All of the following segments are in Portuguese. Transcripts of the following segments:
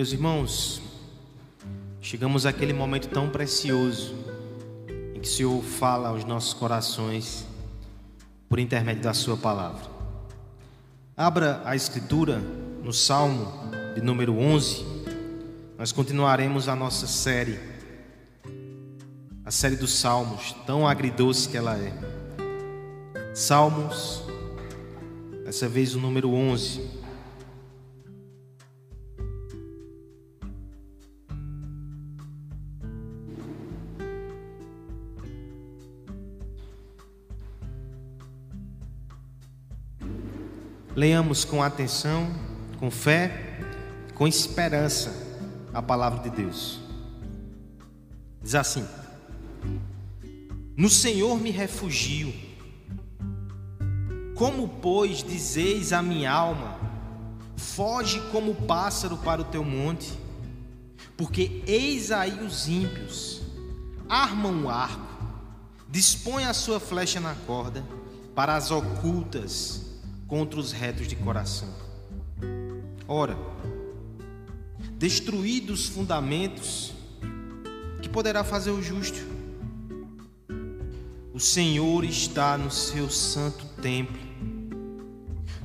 Meus irmãos, chegamos àquele momento tão precioso em que o Senhor fala aos nossos corações por intermédio da Sua palavra. Abra a Escritura no Salmo de número 11. Nós continuaremos a nossa série, a série dos Salmos, tão agridoce que ela é. Salmos, dessa vez o número 11. Leamos com atenção, com fé, com esperança a palavra de Deus. Diz assim: No Senhor me refugio. Como, pois, dizeis a minha alma: Foge como pássaro para o teu monte, porque eis aí os ímpios, armam o arco, dispõem a sua flecha na corda, para as ocultas contra os retos de coração. Ora, destruídos os fundamentos, que poderá fazer o justo? O Senhor está no seu santo templo.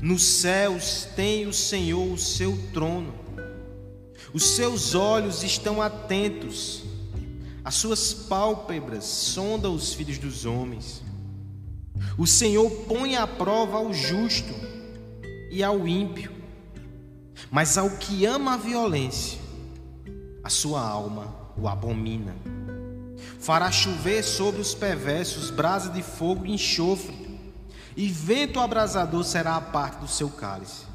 Nos céus tem o Senhor o seu trono. Os seus olhos estão atentos. As suas pálpebras sondam os filhos dos homens. O Senhor põe à prova ao justo e ao ímpio, mas ao que ama a violência, a sua alma o abomina. Fará chover sobre os perversos brasa de fogo e enxofre, e vento abrasador será a parte do seu cálice.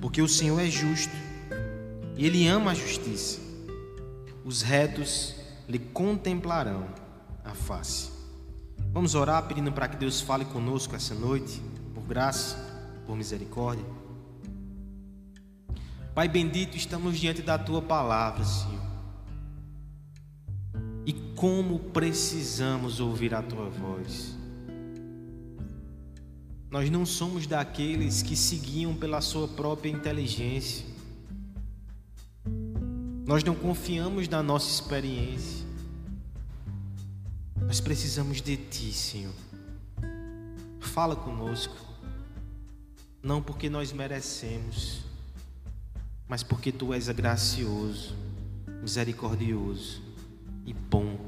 Porque o Senhor é justo, e Ele ama a justiça. Os retos lhe contemplarão a face. Vamos orar pedindo para que Deus fale conosco essa noite, por graça, por misericórdia. Pai bendito, estamos diante da tua palavra, Senhor. E como precisamos ouvir a tua voz. Nós não somos daqueles que seguiam pela sua própria inteligência. Nós não confiamos na nossa experiência. Nós precisamos de Ti, Senhor. Fala conosco, não porque nós merecemos, mas porque Tu és gracioso, misericordioso e bom.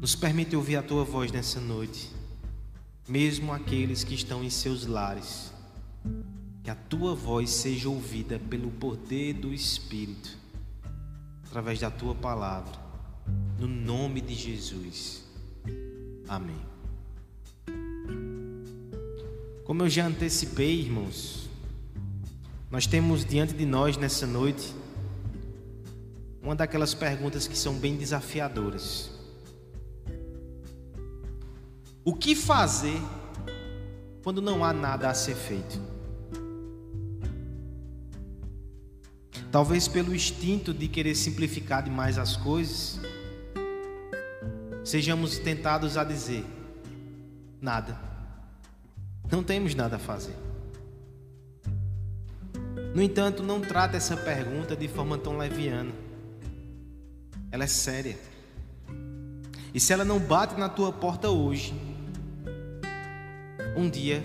Nos permite ouvir a Tua voz nessa noite, mesmo aqueles que estão em seus lares. Que a Tua voz seja ouvida pelo poder do Espírito, através da Tua palavra no nome de Jesus. Amém. Como eu já antecipei, irmãos, nós temos diante de nós nessa noite uma daquelas perguntas que são bem desafiadoras. O que fazer quando não há nada a ser feito? Talvez pelo instinto de querer simplificar demais as coisas, sejamos tentados a dizer: nada, não temos nada a fazer. No entanto, não trata essa pergunta de forma tão leviana, ela é séria. E se ela não bate na tua porta hoje, um dia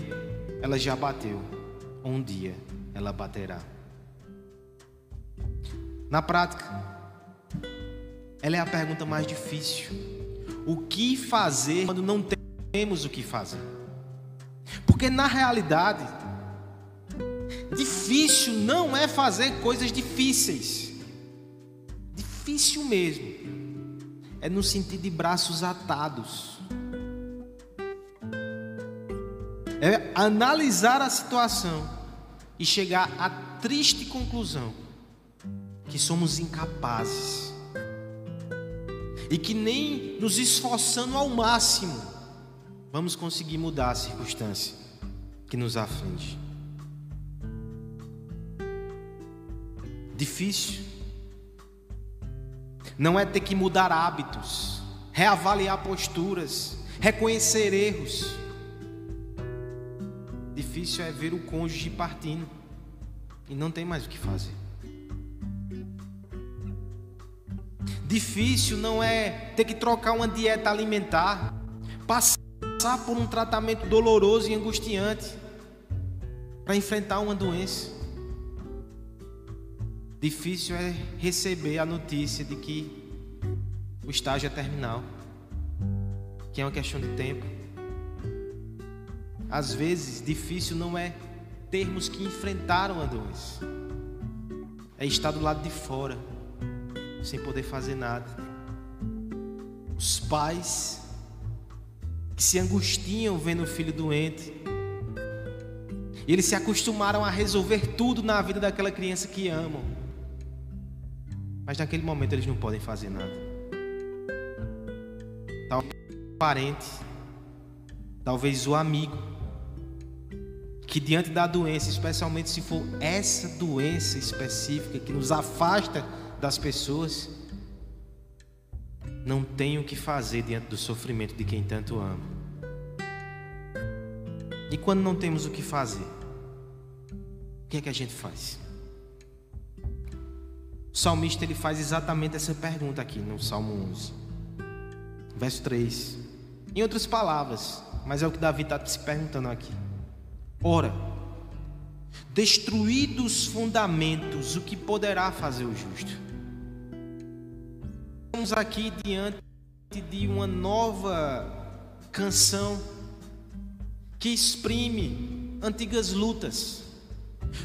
ela já bateu, um dia ela baterá. Na prática, ela é a pergunta mais difícil o que fazer quando não temos o que fazer. Porque na realidade, difícil não é fazer coisas difíceis. Difícil mesmo. É no sentido de braços atados. É analisar a situação e chegar à triste conclusão que somos incapazes e que nem nos esforçando ao máximo vamos conseguir mudar a circunstância que nos aflige. Difícil. Não é ter que mudar hábitos, reavaliar posturas, reconhecer erros. Difícil é ver o cônjuge partindo e não tem mais o que fazer. Difícil não é ter que trocar uma dieta alimentar, passar por um tratamento doloroso e angustiante para enfrentar uma doença. Difícil é receber a notícia de que o estágio é terminal, que é uma questão de tempo. Às vezes, difícil não é termos que enfrentar uma doença, é estar do lado de fora, sem poder fazer nada. Os pais que se angustiam vendo o filho doente, e eles se acostumaram a resolver tudo na vida daquela criança que amam. Mas naquele momento eles não podem fazer nada. Talvez o parente, talvez o amigo, que diante da doença, especialmente se for essa doença específica que nos afasta das pessoas, não tem o que fazer diante do sofrimento de quem tanto ama. E quando não temos o que fazer, o que é que a gente faz? O salmista ele faz exatamente essa pergunta aqui no Salmo 11, verso 3. Em outras palavras, mas é o que Davi está se perguntando aqui. Ora, destruídos os fundamentos, o que poderá fazer o justo? Estamos aqui diante de uma nova canção que exprime antigas lutas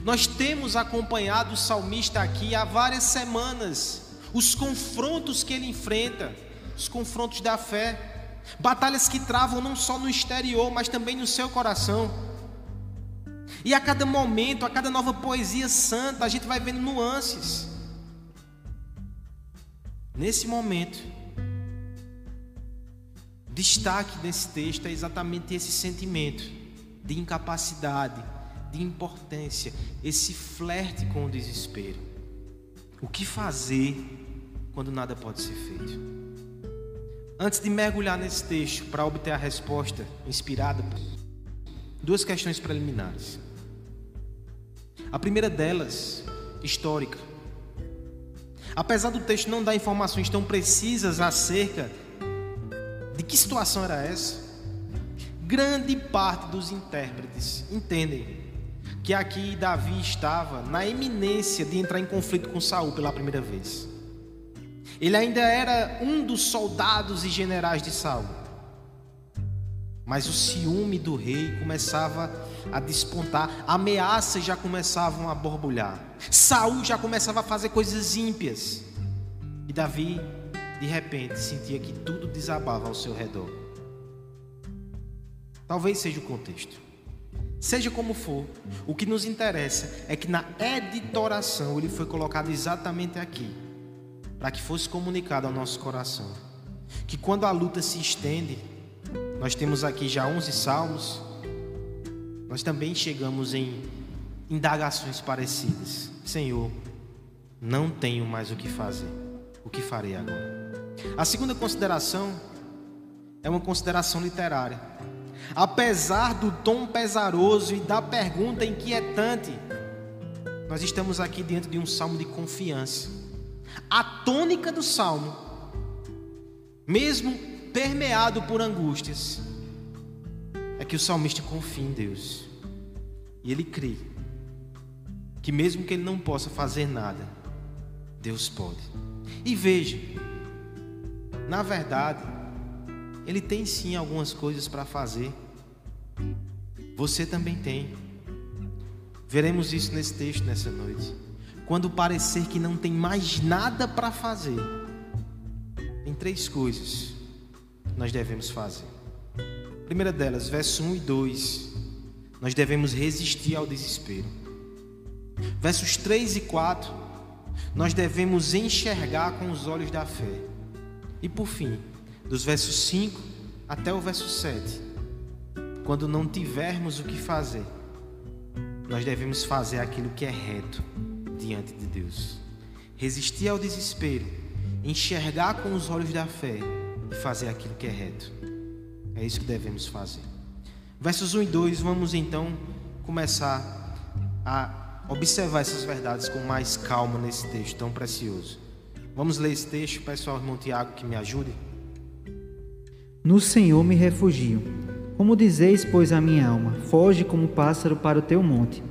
nós temos acompanhado o salmista aqui há várias semanas, os confrontos que ele enfrenta, os confrontos da fé, batalhas que travam não só no exterior, mas também no seu coração. E a cada momento, a cada nova poesia santa, a gente vai vendo nuances. Nesse momento, destaque desse texto é exatamente esse sentimento de incapacidade, de importância, esse flerte com o desespero. O que fazer quando nada pode ser feito? Antes de mergulhar nesse texto para obter a resposta inspirada, duas questões preliminares. A primeira delas, histórica. Apesar do texto não dar informações tão precisas acerca de que situação era essa, grande parte dos intérpretes entendem que aqui Davi estava na iminência de entrar em conflito com Saul pela primeira vez. Ele ainda era um dos soldados e generais de Saul. Mas o ciúme do rei começava a despontar, ameaças já começavam a borbulhar. Saul já começava a fazer coisas ímpias. E Davi, de repente, sentia que tudo desabava ao seu redor. Talvez seja o contexto. Seja como for, o que nos interessa é que na editoração ele foi colocado exatamente aqui, para que fosse comunicado ao nosso coração. Que quando a luta se estende, nós temos aqui já 11 salmos, nós também chegamos em indagações parecidas. Senhor, não tenho mais o que fazer. O que farei agora? A segunda consideração é uma consideração literária. Apesar do tom pesaroso e da pergunta inquietante, nós estamos aqui diante de um salmo de confiança. A tônica do salmo, mesmo permeado por angústias, é que o salmista confia em Deus. E ele crê que mesmo que ele não possa fazer nada, Deus pode. E veja, na verdade, ele tem sim algumas coisas para fazer. Você também tem. Veremos isso nesse texto nessa noite. Quando parecer que não tem mais nada para fazer, tem três coisas nós devemos fazer. Primeira delas, verso 1 e 2, nós devemos resistir ao desespero. Versos 3 e 4, nós devemos enxergar com os olhos da fé. E por fim, dos versos 5 até o verso 7. Quando não tivermos o que fazer, nós devemos fazer aquilo que é reto diante de Deus. Resistir ao desespero, enxergar com os olhos da fé e fazer aquilo que é reto. É isso que devemos fazer. Versos 1 e 2, vamos então começar a observar essas verdades com mais calma nesse texto tão precioso. Vamos ler esse texto, peço ao irmão Tiago que me ajude. No Senhor me refugio. Como dizeis, pois, a minha alma, foge como pássaro para o teu monte.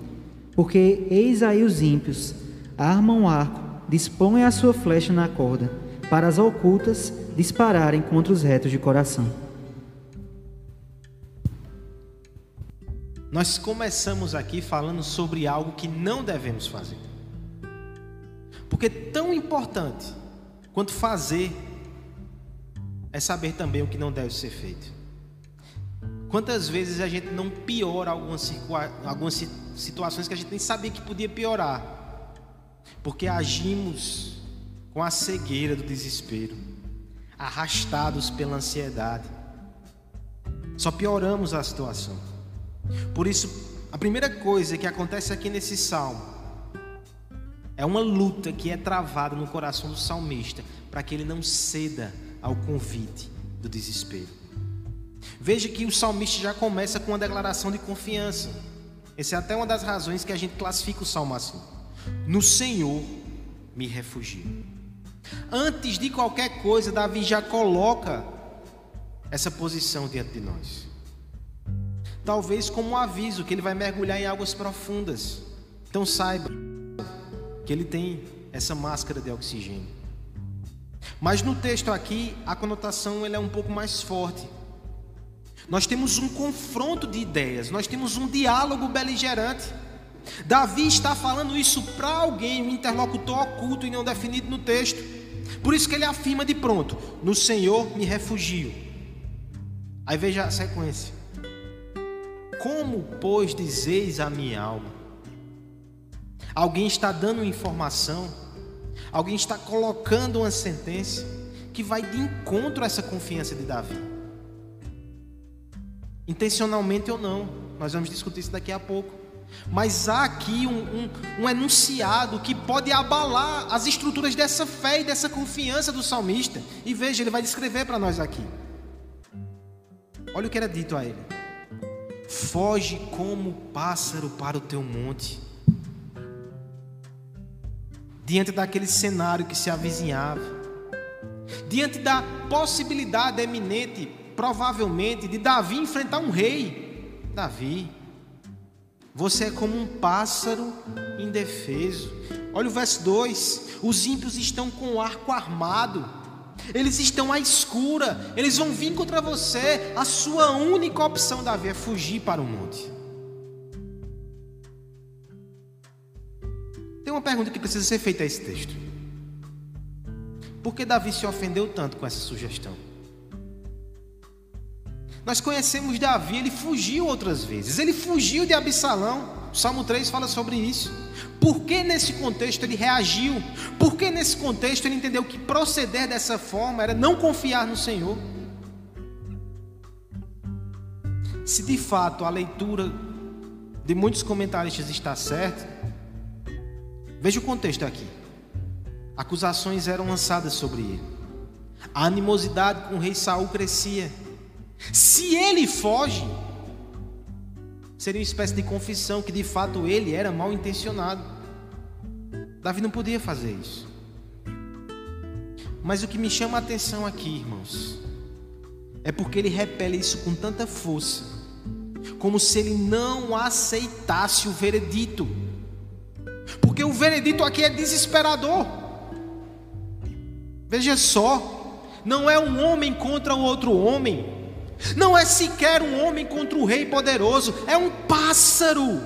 Porque eis aí os ímpios, armam o arco, dispõem a sua flecha na corda, para as ocultas dispararem contra os retos de coração. Nós começamos aqui falando sobre algo que não devemos fazer. Porque tão importante quanto fazer é saber também o que não deve ser feito. Quantas vezes a gente não piora algumas, algumas situações que a gente nem sabia que podia piorar, porque agimos com a cegueira do desespero, arrastados pela ansiedade, só pioramos a situação. Por isso, a primeira coisa que acontece aqui nesse salmo é uma luta que é travada no coração do salmista para que ele não ceda ao convite do desespero. Veja que o salmista já começa com uma declaração de confiança. Essa é até uma das razões que a gente classifica o salmo assim. No Senhor me refugio. Antes de qualquer coisa, Davi já coloca essa posição diante de nós. Talvez como um aviso que ele vai mergulhar em águas profundas. Então saiba que ele tem essa máscara de oxigênio. Mas no texto aqui, a conotação ele é um pouco mais forte. Nós temos um confronto de ideias, nós temos um diálogo beligerante. Davi está falando isso para alguém, um interlocutor oculto e não definido no texto. Por isso que ele afirma de pronto: No Senhor me refugio. Aí veja a sequência. Como, pois, dizeis a minha alma? Alguém está dando informação, alguém está colocando uma sentença que vai de encontro a essa confiança de Davi. Intencionalmente ou não, nós vamos discutir isso daqui a pouco. Mas há aqui um, um, um, enunciado que pode abalar as estruturas dessa fé e dessa confiança do salmista. E veja, ele vai descrever para nós aqui. Olha o que era dito a ele: Foge como pássaro para o teu monte diante daquele cenário que se avizinhava, diante da possibilidade eminente, provavelmente, de Davi enfrentar um rei. Davi, você é como um pássaro indefeso. Olha o verso 2: os ímpios estão com o arco armado, eles estão à escura, eles vão vir contra você. A sua única opção, Davi, é fugir para o monte. uma pergunta que precisa ser feita a esse texto. Por que Davi se ofendeu tanto com essa sugestão? Nós conhecemos Davi, ele fugiu outras vezes. Ele fugiu de Absalão. O Salmo 3 fala sobre isso. Por que nesse contexto ele reagiu? Por que nesse contexto ele entendeu que proceder dessa forma era não confiar no Senhor? Se de fato a leitura de muitos comentaristas está certa, Veja o contexto aqui. Acusações eram lançadas sobre ele. A animosidade com o rei Saul crescia. Se ele foge, seria uma espécie de confissão que de fato ele era mal intencionado. Davi não podia fazer isso. Mas o que me chama a atenção aqui, irmãos, é porque ele repele isso com tanta força, como se ele não aceitasse o veredito. Porque o veredito aqui é desesperador. Veja só, não é um homem contra o outro homem, não é sequer um homem contra o rei poderoso, é um pássaro,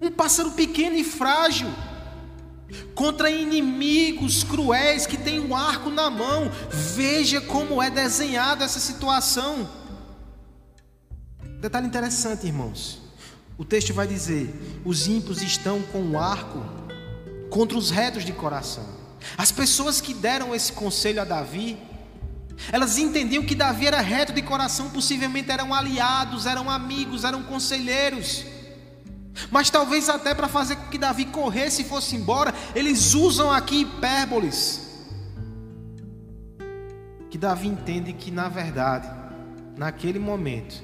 um pássaro pequeno e frágil, contra inimigos cruéis que têm um arco na mão. Veja como é desenhada essa situação. Detalhe interessante, irmãos. O texto vai dizer: os ímpios estão com o um arco contra os retos de coração. As pessoas que deram esse conselho a Davi, elas entendiam que Davi era reto de coração, possivelmente eram aliados, eram amigos, eram conselheiros. Mas talvez até para fazer com que Davi corresse e fosse embora, eles usam aqui hipérboles. Que Davi entende que, na verdade, naquele momento,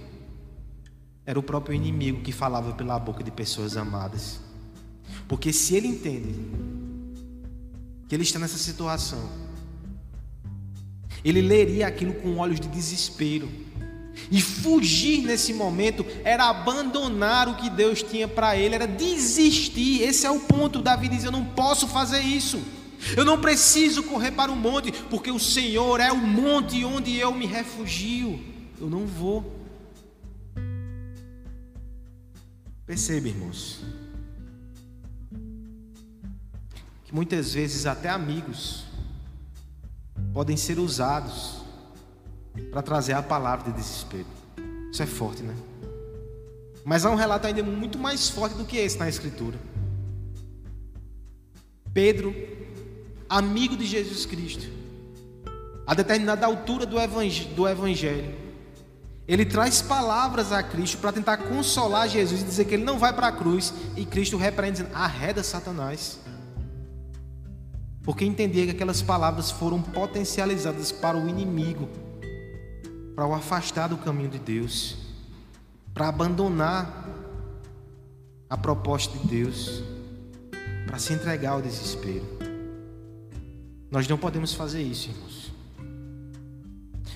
era o próprio inimigo que falava pela boca de pessoas amadas. Porque se ele entende que ele está nessa situação, ele leria aquilo com olhos de desespero. E fugir nesse momento era abandonar o que Deus tinha para ele, era desistir. Esse é o ponto. Davi diz: Eu não posso fazer isso. Eu não preciso correr para o monte, porque o Senhor é o monte onde eu me refugio. Eu não vou. Perceba, irmãos, que muitas vezes até amigos podem ser usados para trazer a palavra de desespero. Isso é forte, né? Mas há um relato ainda muito mais forte do que esse na Escritura. Pedro, amigo de Jesus Cristo, a determinada altura do Evangelho, ele traz palavras a Cristo para tentar consolar Jesus e dizer que ele não vai para a cruz, e Cristo repreende, dizendo: arreda Satanás. Porque entendia que aquelas palavras foram potencializadas para o inimigo, para o afastar do caminho de Deus, para abandonar a proposta de Deus, para se entregar ao desespero. Nós não podemos fazer isso, irmãos.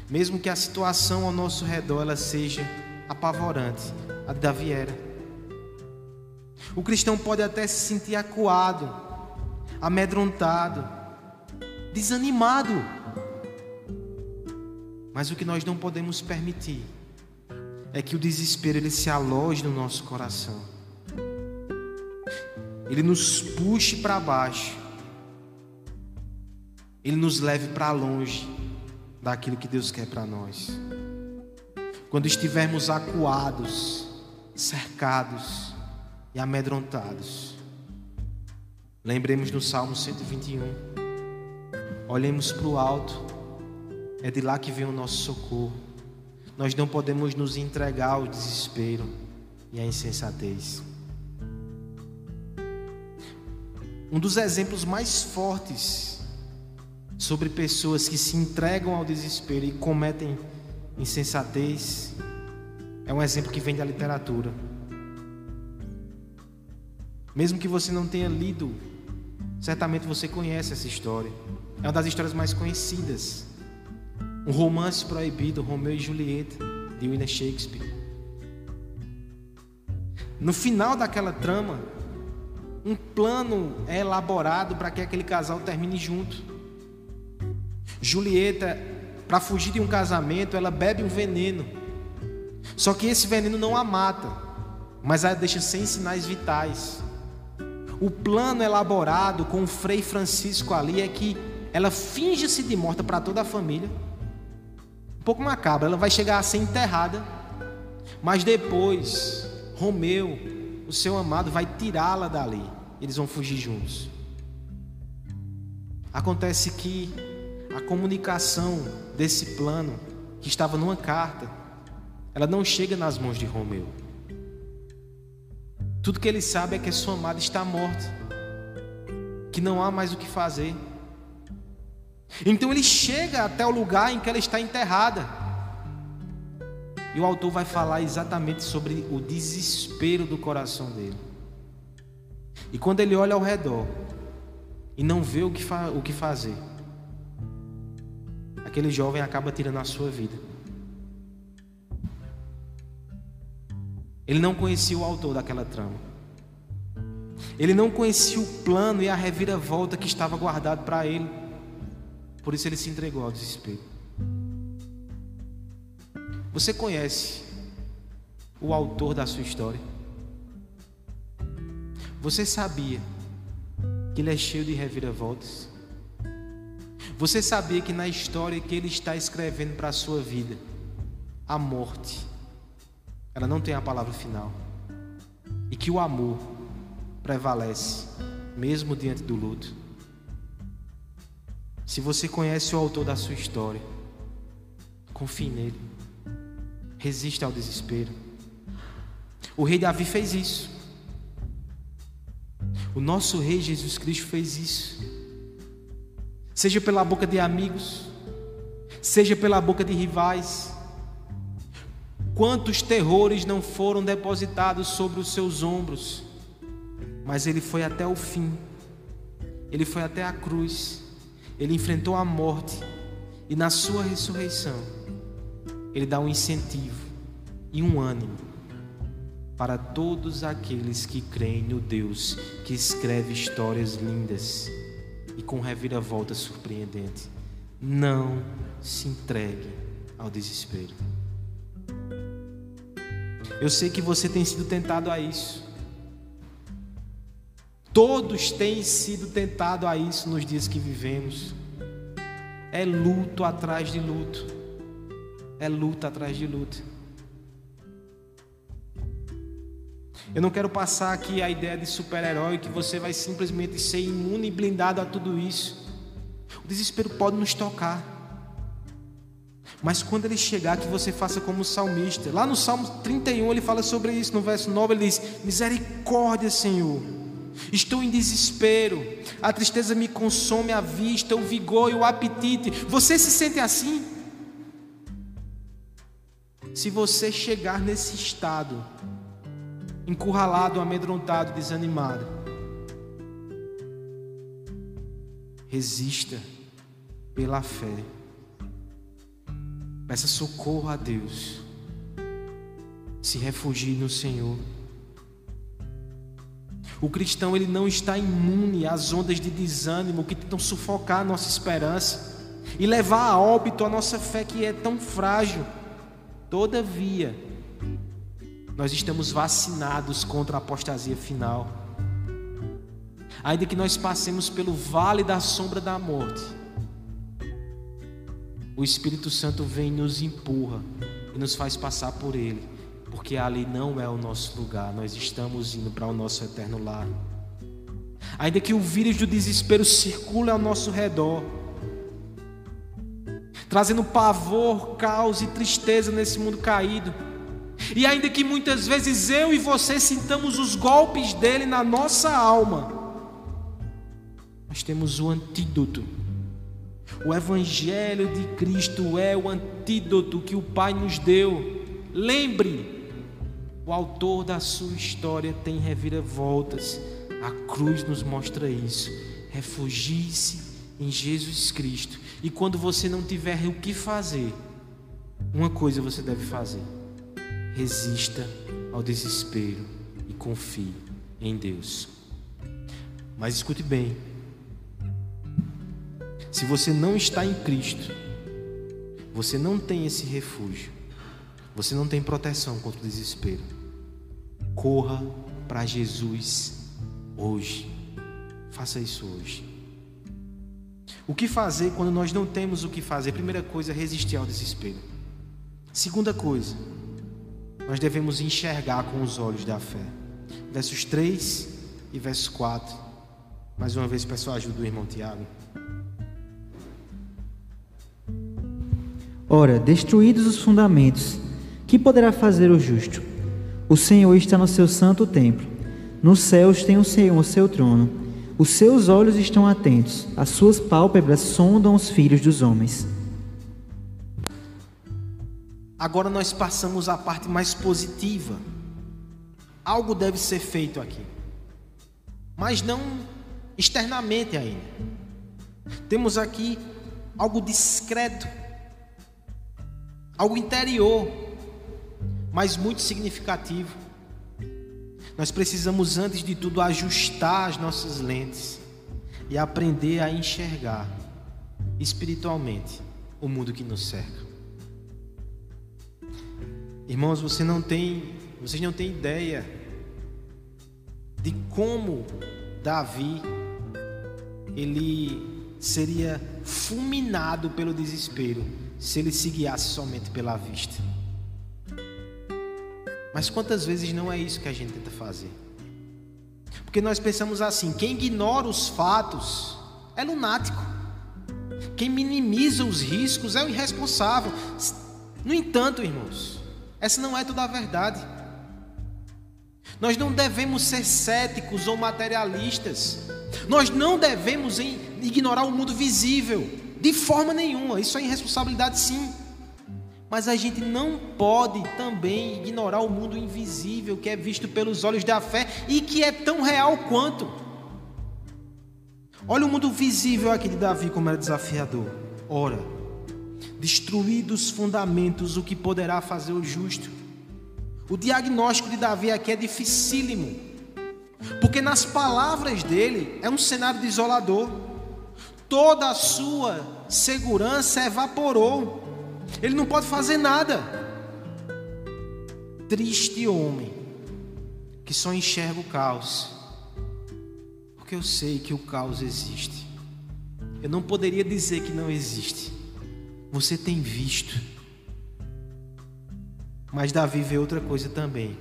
Mesmo que a situação ao nosso redor ela seja apavorante, a de Davi era. O cristão pode até se sentir acuado, amedrontado, desanimado. Mas o que nós não podemos permitir é que o desespero ele se aloje no nosso coração. Ele nos puxe para baixo. Ele nos leve para longe daquilo que Deus quer para nós. Quando estivermos acuados, cercados e amedrontados, lembremos no Salmo 121. Olhemos para o alto, é de lá que vem o nosso socorro. Nós não podemos nos entregar ao desespero e à insensatez. Um dos exemplos mais fortes sobre pessoas que se entregam ao desespero e cometem insensatez é um exemplo que vem da literatura. Mesmo que você não tenha lido, certamente você conhece essa história. É uma das histórias mais conhecidas. Um romance proibido, Romeu e Julieta, de William Shakespeare. No final daquela trama, um plano é elaborado para que aquele casal termine junto. Julieta, para fugir de um casamento, ela bebe um veneno. Só que esse veneno não a mata, mas a deixa sem sinais vitais. O plano elaborado com o Frei Francisco ali é que ela finge-se de morta para toda a família. Um pouco macabra, ela vai chegar a ser enterrada, mas depois Romeu, o seu amado, vai tirá-la dali. Eles vão fugir juntos. Acontece que a comunicação desse plano, que estava numa carta, ela não chega nas mãos de Romeu. Tudo que ele sabe é que a sua amada está morta, que não há mais o que fazer. Então ele chega até o lugar em que ela está enterrada. E o autor vai falar exatamente sobre o desespero do coração dele. E quando ele olha ao redor e não vê o que, o que fazer, aquele jovem acaba tirando a sua vida. Ele não conhecia o autor daquela trama. Ele não conhecia o plano e a reviravolta que estava guardado para ele. Por isso ele se entregou ao desespero. Você conhece o autor da sua história? Você sabia que ele é cheio de reviravoltas? Você sabia que na história que ele está escrevendo para a sua vida, a morte, ela não tem a palavra final. E que o amor prevalece, mesmo diante do luto. Se você conhece o autor da sua história, confie nele. Resista ao desespero. O rei Davi fez isso. O nosso rei Jesus Cristo fez isso seja pela boca de amigos, seja pela boca de rivais. Quantos terrores não foram depositados sobre os seus ombros, mas ele foi até o fim, Ele foi até a cruz, ele enfrentou a morte e na sua ressurreição, ele dá um incentivo e um ânimo para todos aqueles que creem no Deus que escreve histórias lindas e com reviravolta surpreendente. Não se entregue ao desespero. Eu sei que você tem sido tentado a isso. Todos têm sido tentados a isso nos dias que vivemos. É luto atrás de luto. É luta atrás de luta. Eu não quero passar aqui a ideia de super-herói que você vai simplesmente ser imune e blindado a tudo isso. O desespero pode nos tocar. Mas quando ele chegar, que você faça como o salmista. Lá no Salmo 31 ele fala sobre isso, no verso 9 ele diz: Misericórdia, Senhor. Estou em desespero, a tristeza me consome a vista, o vigor e o apetite. Você se sente assim? Se você chegar nesse estado, encurralado, amedrontado, desanimado. Resista pela fé. Peça socorro a Deus. Se refugie no Senhor. O cristão ele não está imune às ondas de desânimo que tentam sufocar a nossa esperança e levar a óbito a nossa fé que é tão frágil. Todavia, nós estamos vacinados contra a apostasia final. Ainda que nós passemos pelo vale da sombra da morte, o Espírito Santo vem e nos empurra e nos faz passar por ele, porque ali não é o nosso lugar, nós estamos indo para o nosso eterno lar. Ainda que o vírus do desespero circule ao nosso redor, trazendo pavor, caos e tristeza nesse mundo caído, e ainda que muitas vezes eu e você sintamos os golpes dele na nossa alma, nós temos o antídoto. O Evangelho de Cristo é o antídoto que o Pai nos deu. Lembre, o autor da sua história tem reviravoltas. A cruz nos mostra isso. Refugie-se em Jesus Cristo. E quando você não tiver o que fazer, uma coisa você deve fazer resista ao desespero e confie em Deus. Mas escute bem: se você não está em Cristo, você não tem esse refúgio, você não tem proteção contra o desespero. Corra para Jesus hoje. Faça isso hoje. O que fazer quando nós não temos o que fazer? Primeira coisa, resistir ao desespero. Segunda coisa, nós devemos enxergar com os olhos da fé. Versos 3 e verso 4. Mais uma vez, peço a ajuda do irmão Tiago. Ora, destruídos os fundamentos, que poderá fazer o justo? O Senhor está no seu santo templo. Nos céus tem o Senhor o seu trono. Os seus olhos estão atentos, as suas pálpebras sondam os filhos dos homens. Agora nós passamos à parte mais positiva. Algo deve ser feito aqui, mas não externamente ainda. Temos aqui algo discreto, algo interior, mas muito significativo. Nós precisamos, antes de tudo, ajustar as nossas lentes e aprender a enxergar espiritualmente o mundo que nos cerca. Irmãos, você não tem, vocês não têm ideia de como Davi ele seria fulminado pelo desespero se ele se guiasse somente pela vista. Mas quantas vezes não é isso que a gente tenta fazer? Porque nós pensamos assim: quem ignora os fatos é lunático, quem minimiza os riscos é o irresponsável. No entanto, irmãos, essa não é toda a verdade. Nós não devemos ser céticos ou materialistas. Nós não devemos ignorar o mundo visível, de forma nenhuma. Isso é irresponsabilidade, sim. Mas a gente não pode também ignorar o mundo invisível que é visto pelos olhos da fé e que é tão real quanto. Olha o mundo visível aqui de Davi como era desafiador. Ora, destruídos os fundamentos, o que poderá fazer o justo? O diagnóstico de Davi aqui é dificílimo, porque nas palavras dele é um cenário desolador. Toda a sua segurança evaporou. Ele não pode fazer nada. Triste homem que só enxerga o caos. Porque eu sei que o caos existe. Eu não poderia dizer que não existe. Você tem visto. Mas Davi vê outra coisa também.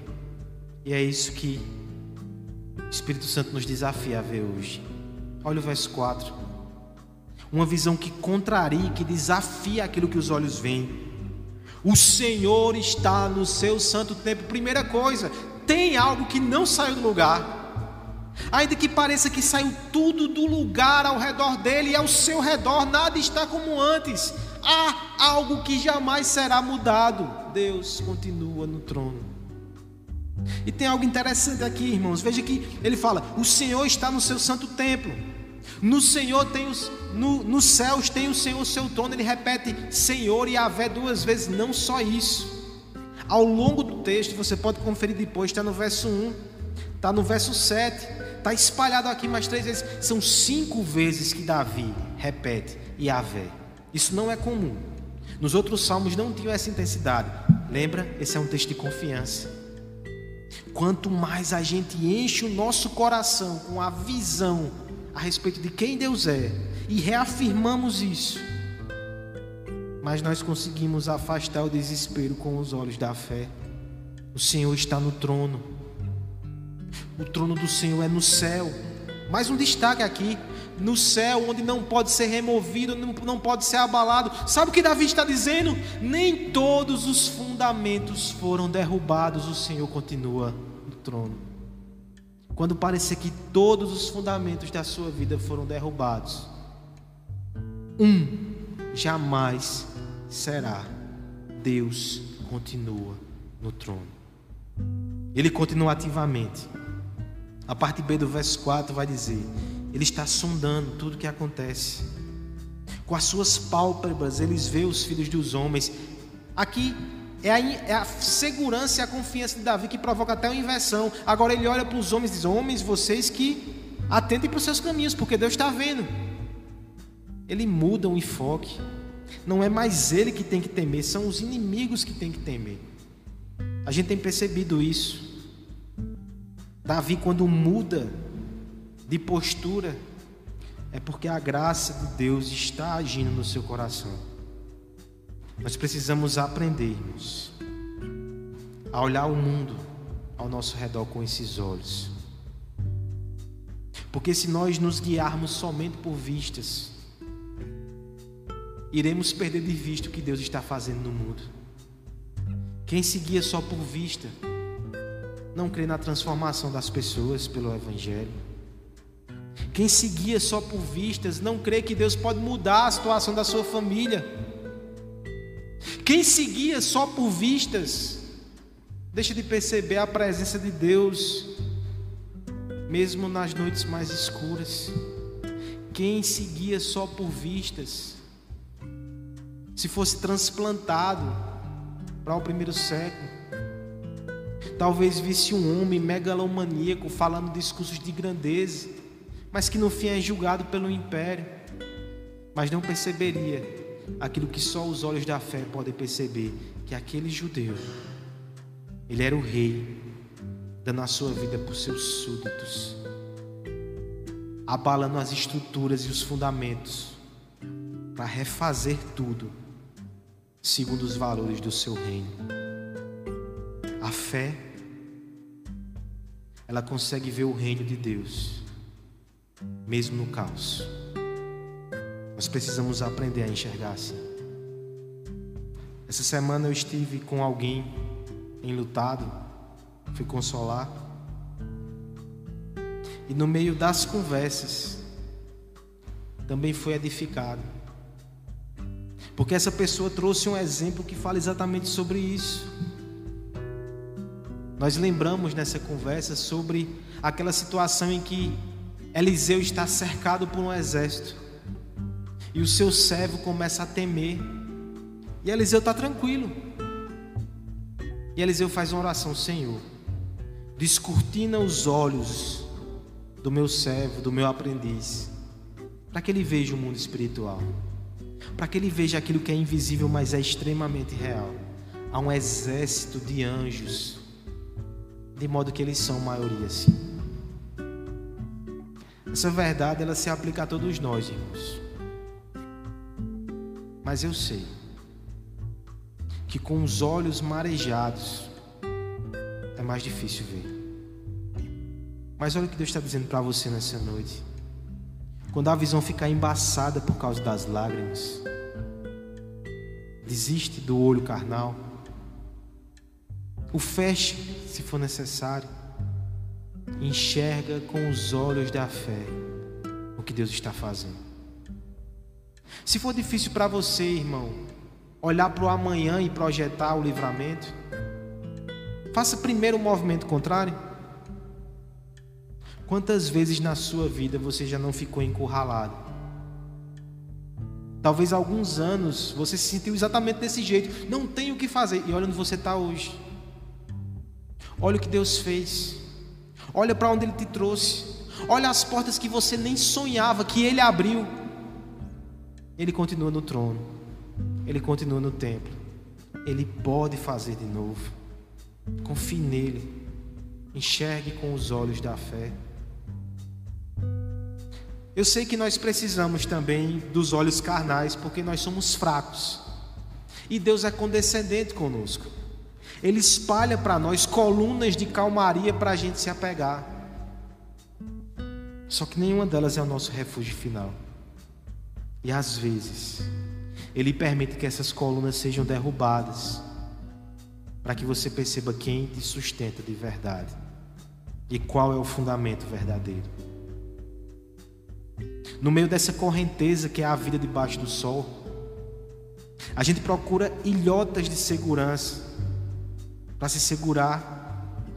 E é isso que o Espírito Santo nos desafia a ver hoje. Olha o verso 4. Uma visão que contraria, que desafia aquilo que os olhos veem. O Senhor está no seu santo tempo. Primeira coisa, tem algo que não saiu do lugar. Ainda que pareça que saiu tudo do lugar ao redor dele e ao seu redor nada está como antes. Há algo que jamais será mudado. Deus continua no trono. E tem algo interessante aqui, irmãos. Veja que ele fala: O Senhor está no seu santo templo. No Senhor tem os, no, nos céus tem o Senhor seu trono. Ele repete Senhor e Avé duas vezes. Não só isso. Ao longo do texto, você pode conferir depois, está no verso 1, está no verso 7, está espalhado aqui mais três vezes. São cinco vezes que Davi repete Yahvé. Isso não é comum. Nos outros salmos não tinham essa intensidade. Lembra? Esse é um texto de confiança. Quanto mais a gente enche o nosso coração com a visão a respeito de quem Deus é e reafirmamos isso, mais nós conseguimos afastar o desespero com os olhos da fé. O Senhor está no trono. O trono do Senhor é no céu. Mais um destaque aqui: no céu, onde não pode ser removido, não pode ser abalado. Sabe o que Davi está dizendo? Nem todos os fundamentos foram derrubados, o Senhor continua no trono. Quando parecer que todos os fundamentos da sua vida foram derrubados, um jamais será. Deus continua no trono. Ele continua ativamente. A parte B do verso 4 vai dizer: Ele está sondando tudo o que acontece. Com as suas pálpebras, eles vê os filhos dos homens. Aqui é a, é a, segurança e a confiança de Davi que provoca até uma inversão. Agora ele olha para os homens e diz: Homens, vocês que atentem para os seus caminhos, porque Deus está vendo. Ele muda o enfoque. Não é mais ele que tem que temer, são os inimigos que tem que temer. A gente tem percebido isso. Davi, quando muda de postura, é porque a graça de Deus está agindo no seu coração. Nós precisamos aprendermos a olhar o mundo ao nosso redor com esses olhos. Porque se nós nos guiarmos somente por vistas, iremos perder de vista o que Deus está fazendo no mundo. Quem se guia só por vista, não crê na transformação das pessoas pelo Evangelho. Quem se guia só por vistas não crê que Deus pode mudar a situação da sua família. Quem se guia só por vistas deixa de perceber a presença de Deus, mesmo nas noites mais escuras. Quem se guia só por vistas, se fosse transplantado para o primeiro século, Talvez visse um homem megalomaníaco falando discursos de grandeza, mas que no fim é julgado pelo império, mas não perceberia aquilo que só os olhos da fé podem perceber, que aquele judeu, ele era o rei, dando a sua vida por seus súditos, abalando as estruturas e os fundamentos, para refazer tudo segundo os valores do seu reino. A fé ela consegue ver o reino de Deus, mesmo no caos. Nós precisamos aprender a enxergar assim. Essa semana eu estive com alguém enlutado, fui consolar. E no meio das conversas, também foi edificado. Porque essa pessoa trouxe um exemplo que fala exatamente sobre isso. Nós lembramos nessa conversa sobre aquela situação em que Eliseu está cercado por um exército. E o seu servo começa a temer. E Eliseu está tranquilo. E Eliseu faz uma oração: Senhor, descortina os olhos do meu servo, do meu aprendiz, para que ele veja o mundo espiritual, para que ele veja aquilo que é invisível, mas é extremamente real. Há um exército de anjos, de modo que eles são maioria, sim. Essa verdade ela se aplica a todos nós, irmãos. Mas eu sei que com os olhos marejados é mais difícil ver. Mas olha o que Deus está dizendo para você nessa noite. Quando a visão ficar embaçada por causa das lágrimas, desiste do olho carnal, o feche se for necessário, enxerga com os olhos da fé o que Deus está fazendo. Se for difícil para você, irmão, olhar para o amanhã e projetar o livramento, faça primeiro o movimento contrário. Quantas vezes na sua vida você já não ficou encurralado? Talvez alguns anos você se sentiu exatamente desse jeito, não tem o que fazer, e olha onde você está hoje. Olha o que Deus fez. Olha para onde Ele te trouxe. Olha as portas que você nem sonhava que Ele abriu. Ele continua no trono. Ele continua no templo. Ele pode fazer de novo. Confie nele. Enxergue com os olhos da fé. Eu sei que nós precisamos também dos olhos carnais, porque nós somos fracos. E Deus é condescendente conosco. Ele espalha para nós colunas de calmaria para a gente se apegar. Só que nenhuma delas é o nosso refúgio final. E às vezes, Ele permite que essas colunas sejam derrubadas, para que você perceba quem te sustenta de verdade e qual é o fundamento verdadeiro. No meio dessa correnteza que é a vida debaixo do sol, a gente procura ilhotas de segurança para se segurar.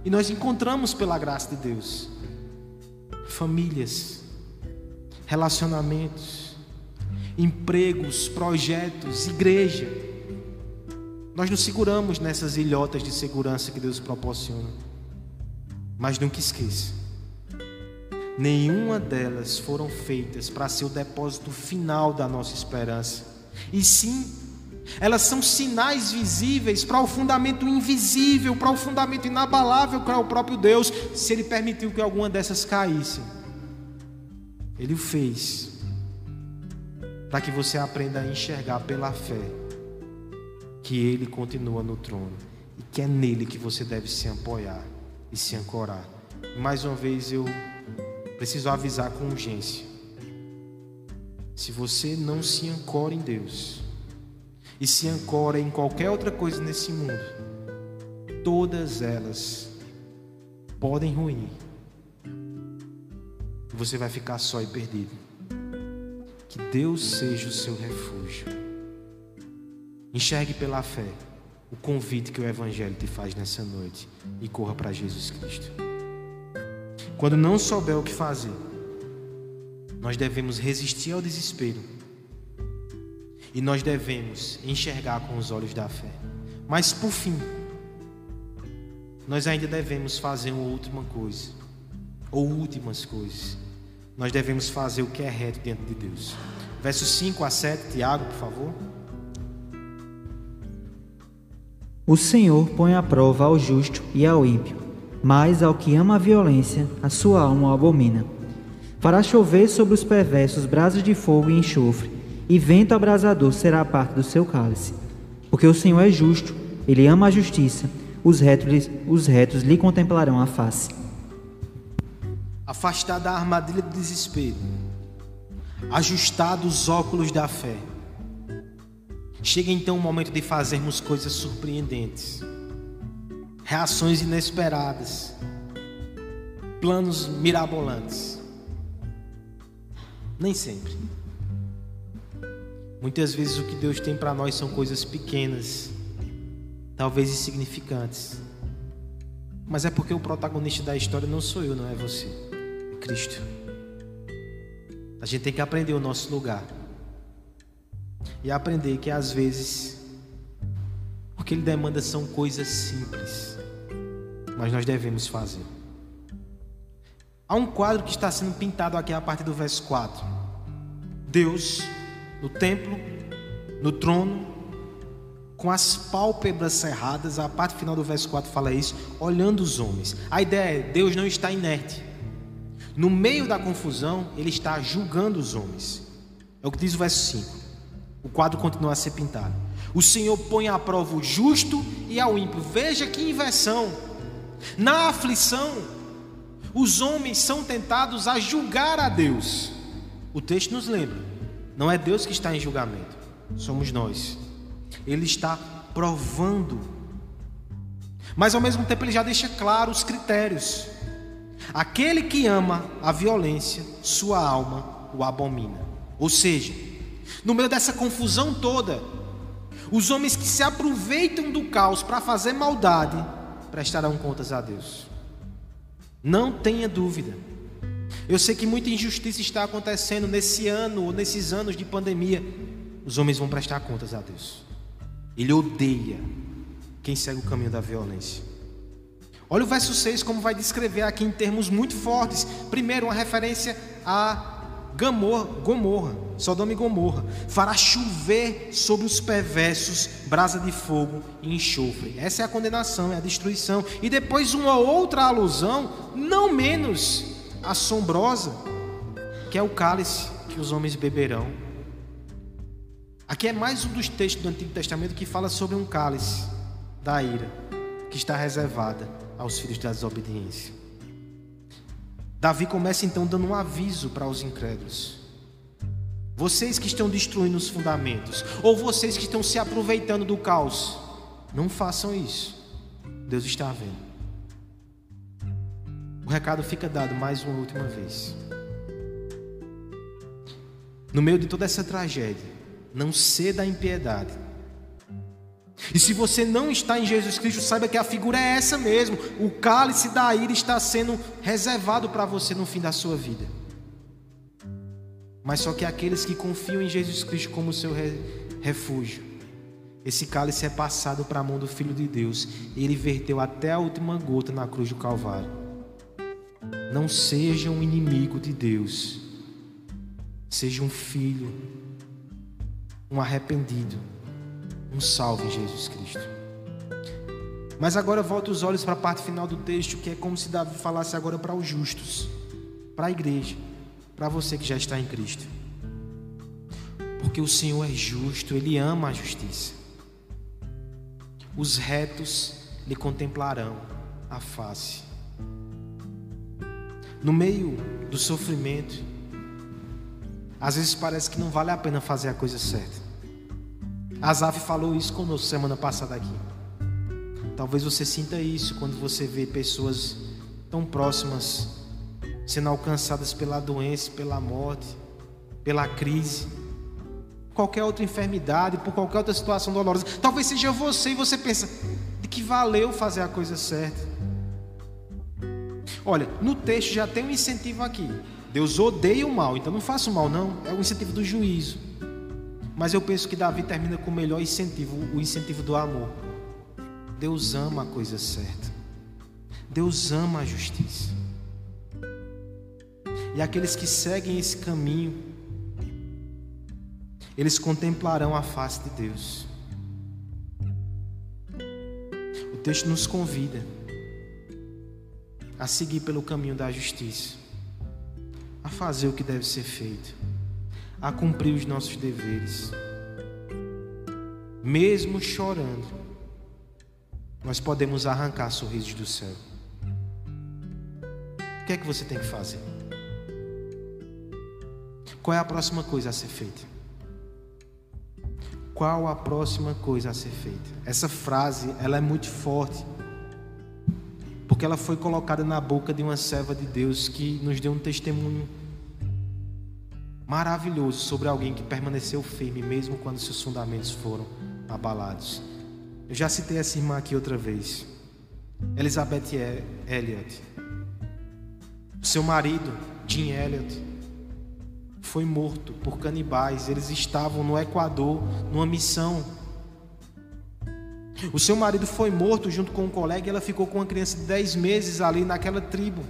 E nós encontramos pela graça de Deus famílias, relacionamentos, empregos, projetos, igreja. Nós nos seguramos nessas ilhotas de segurança que Deus proporciona. Mas nunca esqueça: nenhuma delas foram feitas para ser o depósito final da nossa esperança, e sim elas são sinais visíveis para o fundamento invisível, para o fundamento inabalável que é o próprio Deus, se Ele permitiu que alguma dessas caísse. Ele o fez para que você aprenda a enxergar pela fé que Ele continua no trono e que é nele que você deve se apoiar e se ancorar. Mais uma vez eu preciso avisar com urgência. Se você não se ancora em Deus, e se ancora em qualquer outra coisa nesse mundo, todas elas podem ruir. Você vai ficar só e perdido. Que Deus seja o seu refúgio. Enxergue pela fé o convite que o Evangelho te faz nessa noite e corra para Jesus Cristo. Quando não souber o que fazer, nós devemos resistir ao desespero e nós devemos enxergar com os olhos da fé. Mas por fim, nós ainda devemos fazer uma última coisa, ou últimas coisas. Nós devemos fazer o que é reto diante de Deus. Versos 5 a 7, Tiago, por favor. O Senhor põe à prova ao justo e ao ímpio, mas ao que ama a violência, a sua alma abomina. Fará chover sobre os perversos brasas de fogo e enxofre e vento abrasador será a parte do seu cálice. Porque o Senhor é justo, ele ama a justiça, os retos, os retos lhe contemplarão a face. Afastar da armadilha do desespero, ajustar dos óculos da fé. Chega então o momento de fazermos coisas surpreendentes, reações inesperadas, planos mirabolantes. Nem sempre. Muitas vezes o que Deus tem para nós são coisas pequenas, talvez insignificantes. Mas é porque o protagonista da história não sou eu, não é você, Cristo. A gente tem que aprender o nosso lugar. E aprender que às vezes o que ele demanda são coisas simples, mas nós devemos fazer. Há um quadro que está sendo pintado aqui a partir do verso 4. Deus no templo, no trono, com as pálpebras cerradas, a parte final do verso 4 fala isso, olhando os homens. A ideia é: Deus não está inerte. No meio da confusão, ele está julgando os homens. É o que diz o verso 5. O quadro continua a ser pintado. O Senhor põe à prova o justo e ao ímpio. Veja que inversão. Na aflição, os homens são tentados a julgar a Deus. O texto nos lembra: não é Deus que está em julgamento, somos nós. Ele está provando. Mas ao mesmo tempo ele já deixa claro os critérios. Aquele que ama a violência, sua alma o abomina. Ou seja, no meio dessa confusão toda, os homens que se aproveitam do caos para fazer maldade prestarão contas a Deus. Não tenha dúvida. Eu sei que muita injustiça está acontecendo nesse ano ou nesses anos de pandemia. Os homens vão prestar contas a Deus. Ele odeia quem segue o caminho da violência. Olha o verso 6 como vai descrever aqui em termos muito fortes. Primeiro, uma referência a Gamor, Gomorra, Sodoma e Gomorra. Fará chover sobre os perversos brasa de fogo e enxofre. Essa é a condenação, é a destruição. E depois uma outra alusão, não menos assombrosa, que é o cálice que os homens beberão. Aqui é mais um dos textos do Antigo Testamento que fala sobre um cálice da ira que está reservada aos filhos da desobediência. Davi começa então dando um aviso para os incrédulos. Vocês que estão destruindo os fundamentos, ou vocês que estão se aproveitando do caos, não façam isso. Deus está vendo. O recado fica dado mais uma última vez. No meio de toda essa tragédia, não ceda à impiedade e se você não está em Jesus Cristo, saiba que a figura é essa mesmo. O cálice da ira está sendo reservado para você no fim da sua vida. Mas só que aqueles que confiam em Jesus Cristo como seu refúgio, esse cálice é passado para a mão do Filho de Deus. Ele verteu até a última gota na cruz do Calvário. Não seja um inimigo de Deus. Seja um filho, um arrependido um salve Jesus Cristo. Mas agora volta os olhos para a parte final do texto, que é como se Davi falasse agora para os justos, para a igreja, para você que já está em Cristo. Porque o Senhor é justo, Ele ama a justiça. Os retos lhe contemplarão a face. No meio do sofrimento, às vezes parece que não vale a pena fazer a coisa certa. Asaf falou isso conosco semana passada aqui. Talvez você sinta isso quando você vê pessoas tão próximas sendo alcançadas pela doença, pela morte, pela crise, qualquer outra enfermidade, por qualquer outra situação dolorosa. Talvez seja você e você pensa de que valeu fazer a coisa certa. Olha, no texto já tem um incentivo aqui. Deus odeia o mal, então não faça o mal, não. É o incentivo do juízo. Mas eu penso que Davi termina com o melhor incentivo, o incentivo do amor. Deus ama a coisa certa. Deus ama a justiça. E aqueles que seguem esse caminho, eles contemplarão a face de Deus. O texto nos convida a seguir pelo caminho da justiça, a fazer o que deve ser feito a cumprir os nossos deveres. Mesmo chorando, nós podemos arrancar sorrisos do céu. O que é que você tem que fazer? Qual é a próxima coisa a ser feita? Qual a próxima coisa a ser feita? Essa frase, ela é muito forte. Porque ela foi colocada na boca de uma serva de Deus que nos deu um testemunho maravilhoso sobre alguém que permaneceu firme, mesmo quando seus fundamentos foram abalados. Eu já citei essa irmã aqui outra vez, Elizabeth Elliot. seu marido, Jim Elliot, foi morto por canibais. Eles estavam no Equador, numa missão. O seu marido foi morto junto com um colega e ela ficou com uma criança de 10 meses ali naquela tribo.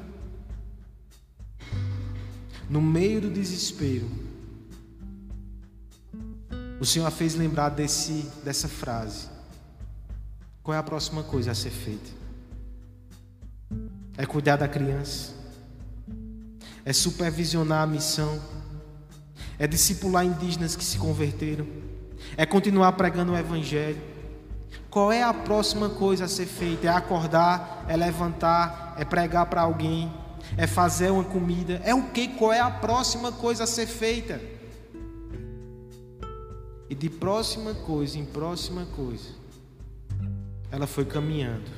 No meio do desespero, o Senhor a fez lembrar desse, dessa frase. Qual é a próxima coisa a ser feita? É cuidar da criança, é supervisionar a missão, é discipular indígenas que se converteram, é continuar pregando o Evangelho. Qual é a próxima coisa a ser feita? É acordar, é levantar, é pregar para alguém, é fazer uma comida. É o que? Qual é a próxima coisa a ser feita? E de próxima coisa em próxima coisa, ela foi caminhando,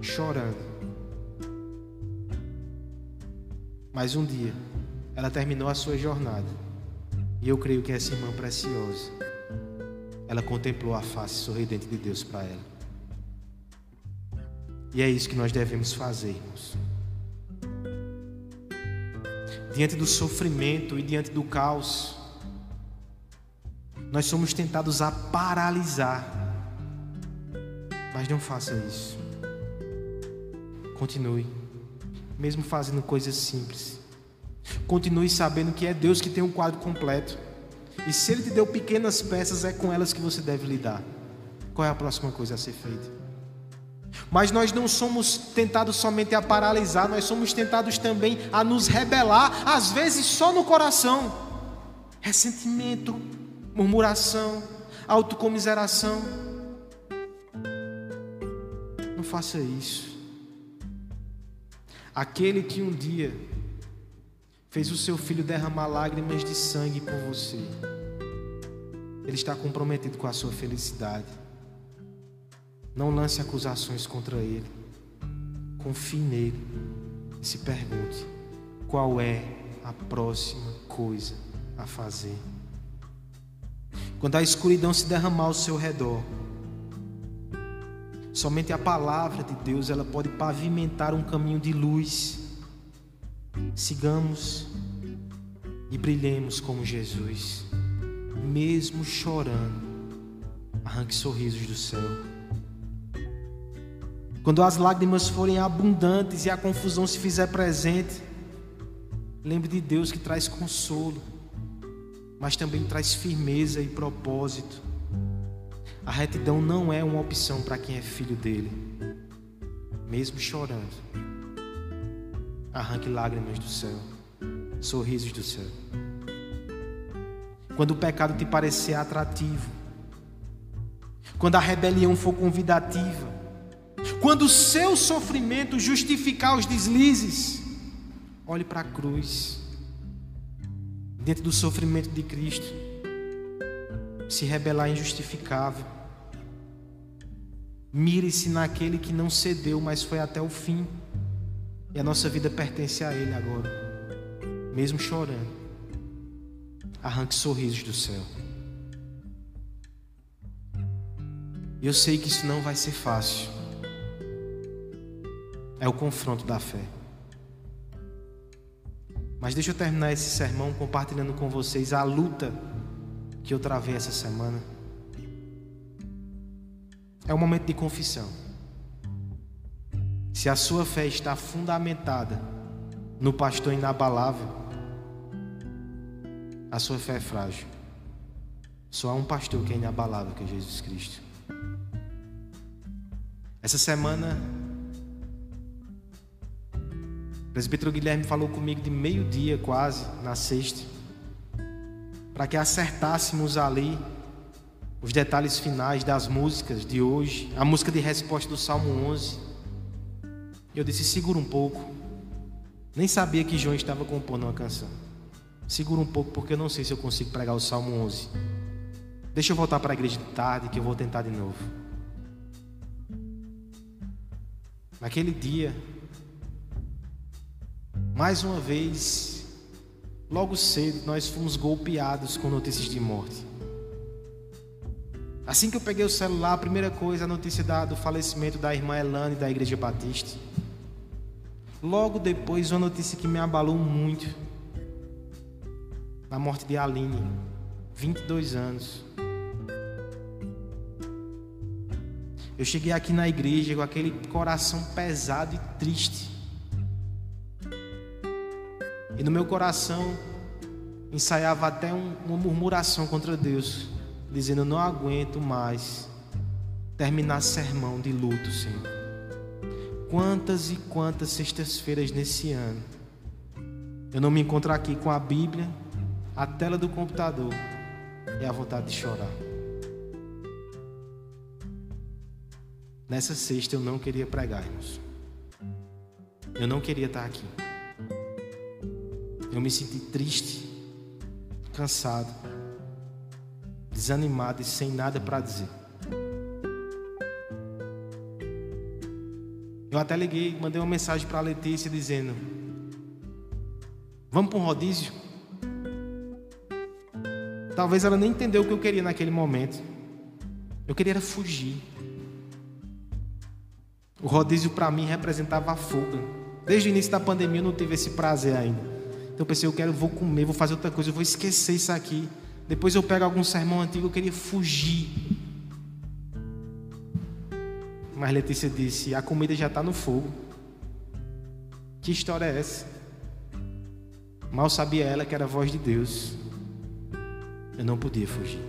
chorando. Mas um dia, ela terminou a sua jornada. E eu creio que essa irmã preciosa, ela contemplou a face sorridente de Deus para ela. E é isso que nós devemos fazer, irmãos. Diante do sofrimento e diante do caos, nós somos tentados a paralisar. Mas não faça isso. Continue, mesmo fazendo coisas simples. Continue sabendo que é Deus que tem um quadro completo. E se Ele te deu pequenas peças, é com elas que você deve lidar. Qual é a próxima coisa a ser feita? Mas nós não somos tentados somente a paralisar, nós somos tentados também a nos rebelar, às vezes só no coração. Ressentimento, murmuração, autocomiseração. Não faça isso. Aquele que um dia fez o seu filho derramar lágrimas de sangue por você, ele está comprometido com a sua felicidade. Não lance acusações contra ele. Confie nele e se pergunte: qual é a próxima coisa a fazer? Quando a escuridão se derramar ao seu redor, somente a palavra de Deus ela pode pavimentar um caminho de luz. Sigamos e brilhemos como Jesus, mesmo chorando. Arranque sorrisos do céu. Quando as lágrimas forem abundantes e a confusão se fizer presente, lembre de Deus que traz consolo mas também traz firmeza e propósito. A retidão não é uma opção para quem é filho dele, mesmo chorando. Arranque lágrimas do céu, sorrisos do céu. Quando o pecado te parecer atrativo, quando a rebelião for convidativa, quando o seu sofrimento justificar os deslizes, olhe para a cruz diante do sofrimento de Cristo, se rebelar é injustificável. Mire-se naquele que não cedeu, mas foi até o fim. E a nossa vida pertence a Ele agora, mesmo chorando. Arranque sorrisos do céu. Eu sei que isso não vai ser fácil. É o confronto da fé. Mas deixa eu terminar esse sermão compartilhando com vocês a luta que eu travei essa semana. É um momento de confissão. Se a sua fé está fundamentada no pastor inabalável, a sua fé é frágil. Só há um pastor que é inabalável, que é Jesus Cristo. Essa semana o presbítero Guilherme falou comigo de meio-dia quase, na sexta, para que acertássemos ali os detalhes finais das músicas de hoje, a música de resposta do Salmo 11. Eu disse: segura um pouco. Nem sabia que João estava compondo uma canção. Segura um pouco, porque eu não sei se eu consigo pregar o Salmo 11. Deixa eu voltar para a igreja de tarde, que eu vou tentar de novo. Naquele dia, mais uma vez, logo cedo, nós fomos golpeados com notícias de morte. Assim que eu peguei o celular, a primeira coisa, a notícia do falecimento da irmã Elane da Igreja Batista. Logo depois, uma notícia que me abalou muito. na morte de Aline, 22 anos. Eu cheguei aqui na igreja com aquele coração pesado e triste. E no meu coração ensaiava até um, uma murmuração contra Deus, dizendo: Eu não aguento mais terminar sermão de luto, Senhor. Quantas e quantas sextas-feiras nesse ano eu não me encontro aqui com a Bíblia, a tela do computador e a vontade de chorar. Nessa sexta eu não queria pregar, irmãos. Eu não queria estar aqui. Eu me senti triste, cansado, desanimado e sem nada para dizer. Eu até liguei, mandei uma mensagem para a Letícia dizendo: Vamos para um rodízio? Talvez ela nem entendeu o que eu queria naquele momento. Eu queria fugir. O rodízio para mim representava a fuga. Desde o início da pandemia eu não tive esse prazer ainda. Então eu pensei, eu quero, vou comer, vou fazer outra coisa, eu vou esquecer isso aqui. Depois eu pego algum sermão antigo, eu queria fugir. Mas Letícia disse: a comida já está no fogo. Que história é essa? Mal sabia ela que era a voz de Deus. Eu não podia fugir.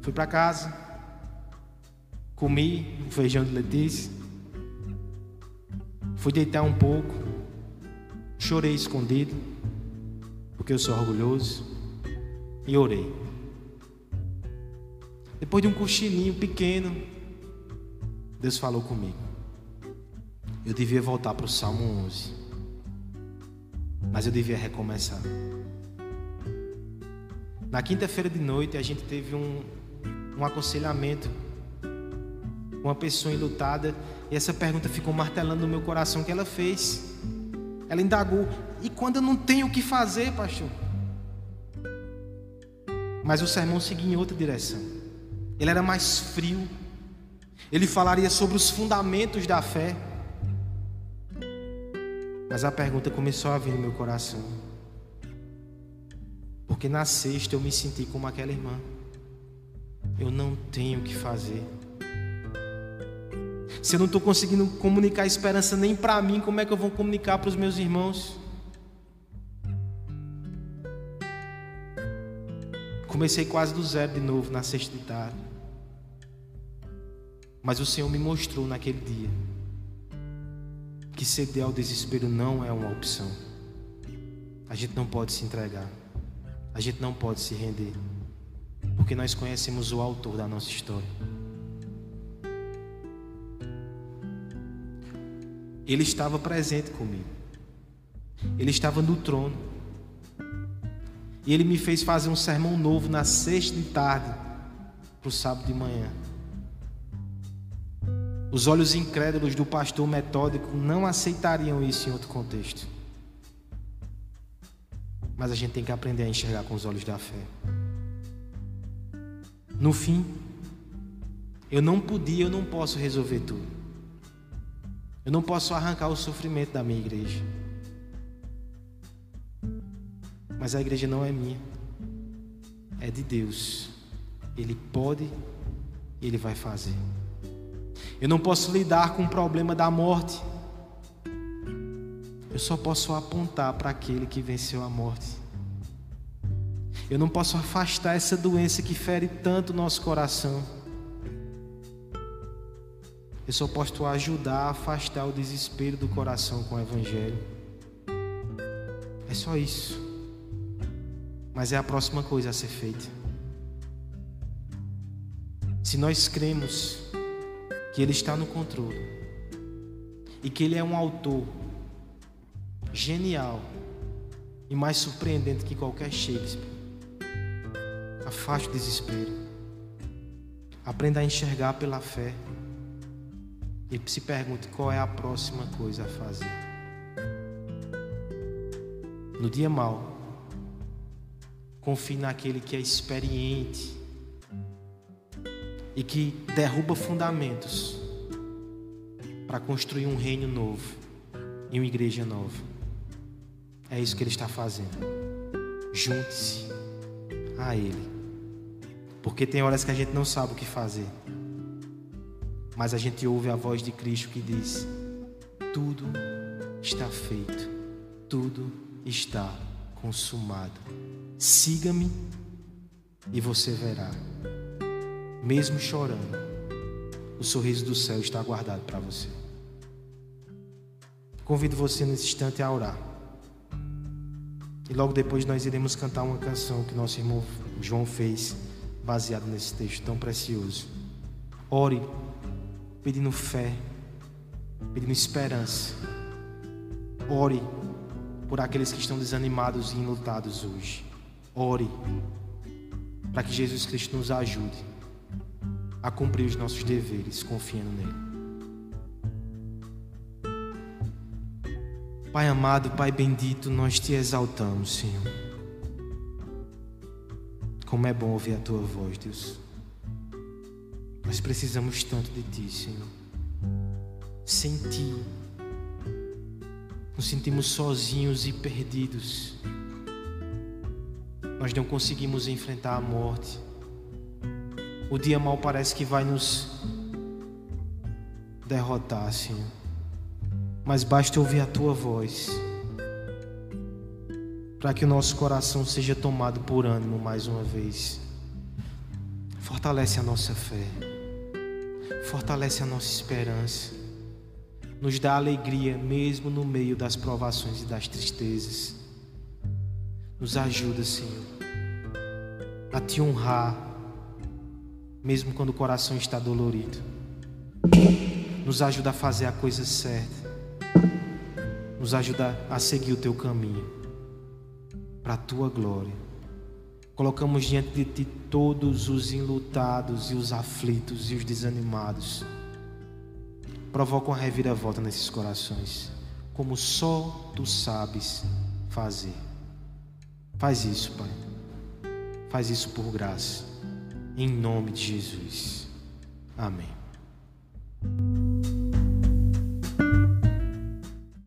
Fui para casa, comi o feijão de Letícia, fui deitar um pouco, chorei escondido, porque eu sou orgulhoso, e orei. Depois de um cochilinho pequeno, Deus falou comigo. Eu devia voltar para o Salmo 11, mas eu devia recomeçar. Na quinta-feira de noite, a gente teve um, um aconselhamento uma pessoa enlutada, e essa pergunta ficou martelando no meu coração que ela fez. Ela indagou: "E quando eu não tenho o que fazer, pastor?" Mas o sermão seguia em outra direção. Ele era mais frio. Ele falaria sobre os fundamentos da fé. Mas a pergunta começou a vir no meu coração. Porque na sexta eu me senti como aquela irmã. Eu não tenho o que fazer. Se eu não estou conseguindo comunicar esperança nem para mim, como é que eu vou comunicar para os meus irmãos? Comecei quase do zero de novo na sexta de tarde. Mas o Senhor me mostrou naquele dia que ceder ao desespero não é uma opção. A gente não pode se entregar. A gente não pode se render. Porque nós conhecemos o autor da nossa história. Ele estava presente comigo. Ele estava no trono. E ele me fez fazer um sermão novo na sexta de tarde para o sábado de manhã. Os olhos incrédulos do pastor metódico não aceitariam isso em outro contexto. Mas a gente tem que aprender a enxergar com os olhos da fé. No fim, eu não podia, eu não posso resolver tudo. Eu não posso arrancar o sofrimento da minha igreja. Mas a igreja não é minha. É de Deus. Ele pode e ele vai fazer. Eu não posso lidar com o problema da morte. Eu só posso apontar para aquele que venceu a morte. Eu não posso afastar essa doença que fere tanto o nosso coração. Eu só posso ajudar a afastar o desespero do coração com o Evangelho. É só isso. Mas é a próxima coisa a ser feita. Se nós cremos que Ele está no controle e que Ele é um autor genial e mais surpreendente que qualquer Shakespeare, afaste o desespero. Aprenda a enxergar pela fé. E se pergunte qual é a próxima coisa a fazer. No dia mau, confie naquele que é experiente e que derruba fundamentos para construir um reino novo e uma igreja nova. É isso que ele está fazendo. Junte-se a Ele. Porque tem horas que a gente não sabe o que fazer. Mas a gente ouve a voz de Cristo que diz: Tudo está feito, tudo está consumado. Siga-me e você verá. Mesmo chorando, o sorriso do céu está guardado para você. Convido você nesse instante a orar. E logo depois nós iremos cantar uma canção que nosso irmão João fez, baseado nesse texto tão precioso. Ore, pedindo fé, pedindo esperança. Ore por aqueles que estão desanimados e enlutados hoje. Ore para que Jesus Cristo nos ajude a cumprir os nossos deveres confiando nele. Pai amado, Pai bendito, nós te exaltamos, Senhor. Como é bom ouvir a tua voz, Deus. Nós precisamos tanto de ti, Senhor. Sem ti, nos sentimos sozinhos e perdidos. Nós não conseguimos enfrentar a morte. O dia mal parece que vai nos derrotar, Senhor. Mas basta ouvir a tua voz para que o nosso coração seja tomado por ânimo mais uma vez. Fortalece a nossa fé, fortalece a nossa esperança, nos dá alegria mesmo no meio das provações e das tristezas. Nos ajuda, Senhor, a te honrar mesmo quando o coração está dolorido. Nos ajuda a fazer a coisa certa. Nos ajuda a seguir o teu caminho para a tua glória. Colocamos diante de ti todos os enlutados e os aflitos e os desanimados. Provoca uma reviravolta nesses corações, como só tu sabes fazer. Faz isso, Pai. Faz isso por graça. Em nome de Jesus. Amém.